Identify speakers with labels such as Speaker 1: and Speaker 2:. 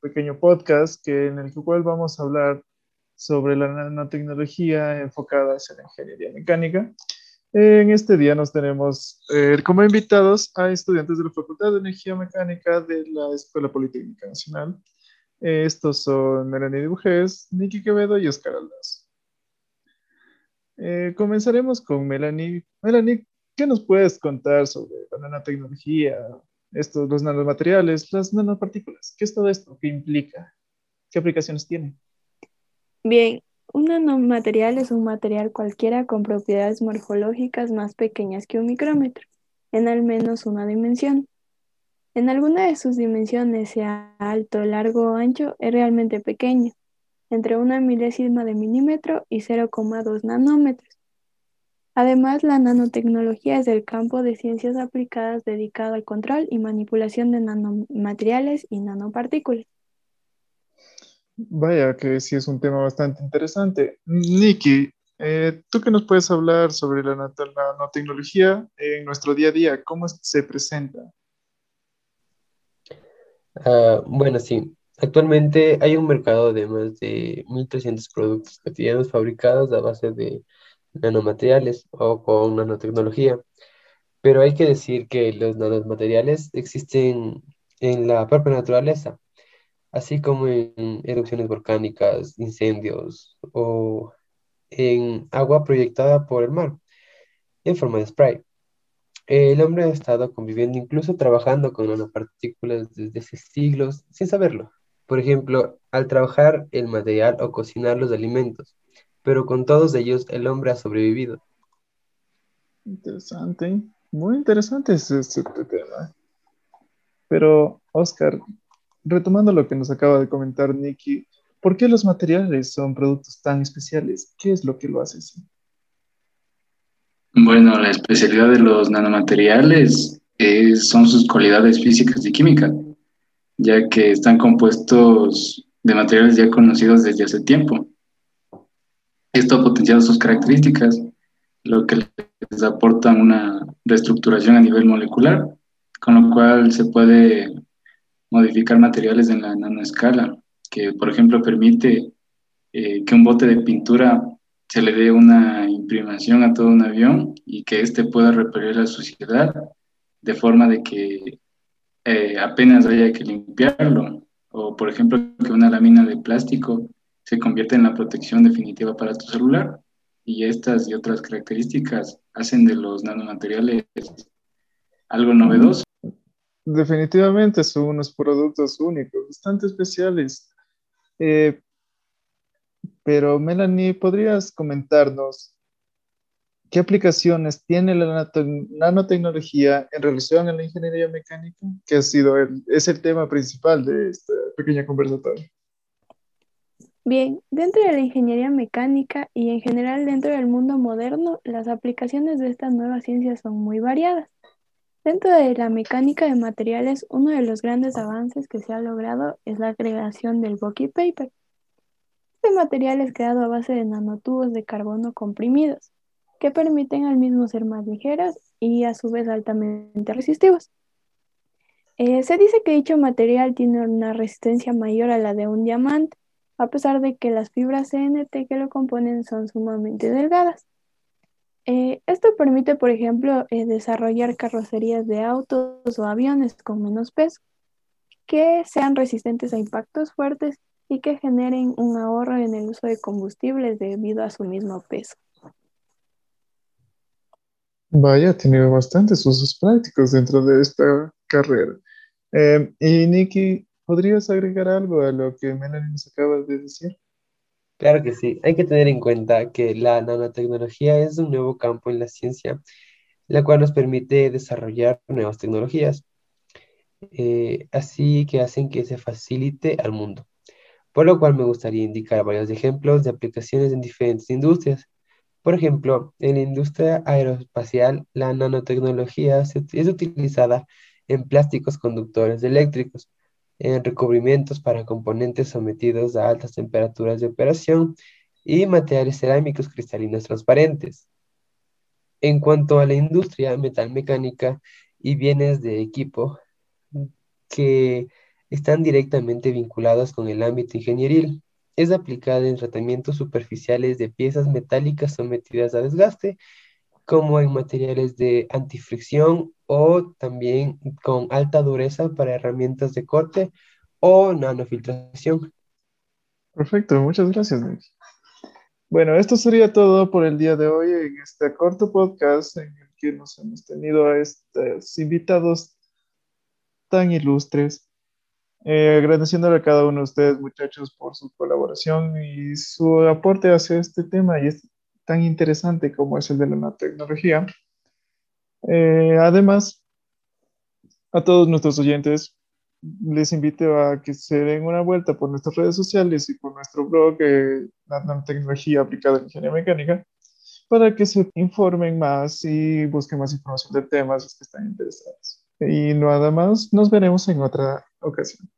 Speaker 1: pequeño podcast que, en el cual vamos a hablar sobre la nanotecnología enfocada en la ingeniería mecánica. En este día nos tenemos eh, como invitados a estudiantes de la Facultad de Energía Mecánica de la Escuela Politécnica Nacional. estos son Melanie Dibujés, Nicky Quevedo y Oscar Aldaz. Eh, comenzaremos con Melanie. Melanie, ¿qué nos puedes contar sobre la nanotecnología, estos, los nanomateriales, las nanopartículas? ¿Qué es todo esto? ¿Qué implica? ¿Qué aplicaciones tiene?
Speaker 2: Bien, un nanomaterial es un material cualquiera con propiedades morfológicas más pequeñas que un micrómetro, en al menos una dimensión. En alguna de sus dimensiones, sea alto, largo o ancho, es realmente pequeño, entre una milésima de milímetro y 0,2 nanómetros. Además, la nanotecnología es el campo de ciencias aplicadas dedicado al control y manipulación de nanomateriales y nanopartículas.
Speaker 1: Vaya, que sí es un tema bastante interesante. Nikki, eh, ¿tú qué nos puedes hablar sobre la nanotecnología en nuestro día a día? ¿Cómo se presenta?
Speaker 3: Ah, bueno, sí. Actualmente hay un mercado de más de 1.300 productos cotidianos fabricados a base de nanomateriales o con nanotecnología. Pero hay que decir que los nanomateriales existen en la propia naturaleza así como en erupciones volcánicas, incendios o en agua proyectada por el mar en forma de spray. El hombre ha estado conviviendo, incluso trabajando con nanopartículas desde hace siglos sin saberlo. Por ejemplo, al trabajar el material o cocinar los alimentos, pero con todos ellos el hombre ha sobrevivido.
Speaker 1: Interesante, muy interesante ese, este tema. Pero, Oscar, retomando lo que nos acaba de comentar Nikki, ¿por qué los materiales son productos tan especiales? ¿Qué es lo que lo hace así?
Speaker 4: Bueno, la especialidad de los nanomateriales son sus cualidades físicas y químicas, ya que están compuestos de materiales ya conocidos desde hace tiempo. Esto ha potenciado sus características, lo que les aporta una reestructuración a nivel molecular, con lo cual se puede modificar materiales en la nanoescala, que por ejemplo permite eh, que un bote de pintura se le dé una imprimación a todo un avión y que éste pueda repeler la suciedad de forma de que eh, apenas haya que limpiarlo. O por ejemplo que una lámina de plástico se convierta en la protección definitiva para tu celular. Y estas y otras características hacen de los nanomateriales algo novedoso.
Speaker 1: Definitivamente son unos productos únicos, bastante especiales. Eh, pero Melanie, ¿podrías comentarnos qué aplicaciones tiene la nanotecnología en relación a la ingeniería mecánica? Que ha sido es el tema principal de esta pequeña conversatorio.
Speaker 2: Bien, dentro de la ingeniería mecánica y en general dentro del mundo moderno, las aplicaciones de estas nuevas ciencias son muy variadas. Dentro de la mecánica de materiales, uno de los grandes avances que se ha logrado es la creación del bucket paper. Este material es creado a base de nanotubos de carbono comprimidos, que permiten al mismo ser más ligeros y a su vez altamente resistivos. Eh, se dice que dicho material tiene una resistencia mayor a la de un diamante, a pesar de que las fibras CNT que lo componen son sumamente delgadas. Eh, esto permite, por ejemplo, eh, desarrollar carrocerías de autos o aviones con menos peso, que sean resistentes a impactos fuertes y que generen un ahorro en el uso de combustibles debido a su mismo peso.
Speaker 1: Vaya, tiene bastantes usos prácticos dentro de esta carrera. Eh, y Nikki, ¿podrías agregar algo a lo que Melanie nos acaba de decir?
Speaker 3: Claro que sí, hay que tener en cuenta que la nanotecnología es un nuevo campo en la ciencia, la cual nos permite desarrollar nuevas tecnologías, eh, así que hacen que se facilite al mundo. Por lo cual me gustaría indicar varios ejemplos de aplicaciones en diferentes industrias. Por ejemplo, en la industria aeroespacial, la nanotecnología es utilizada en plásticos conductores eléctricos, en recubrimientos para componentes sometidos a altas temperaturas de operación y materiales cerámicos cristalinos transparentes. En cuanto a la industria metalmecánica y bienes de equipo, que están directamente vinculadas con el ámbito ingenieril. Es aplicada en tratamientos superficiales de piezas metálicas sometidas a desgaste, como en materiales de antifricción o también con alta dureza para herramientas de corte o nanofiltración.
Speaker 1: Perfecto, muchas gracias. Bueno, esto sería todo por el día de hoy en este corto podcast en el que nos hemos tenido a estos invitados tan ilustres. Eh, agradeciéndole a cada uno de ustedes, muchachos, por su colaboración y su aporte hacia este tema y es tan interesante como es el de la nanotecnología. Eh, además, a todos nuestros oyentes, les invito a que se den una vuelta por nuestras redes sociales y por nuestro blog, eh, Nanotecnología Aplicada en Ingeniería Mecánica, para que se informen más y busquen más información de temas que están interesados. Y nada más, nos veremos en otra ocasión.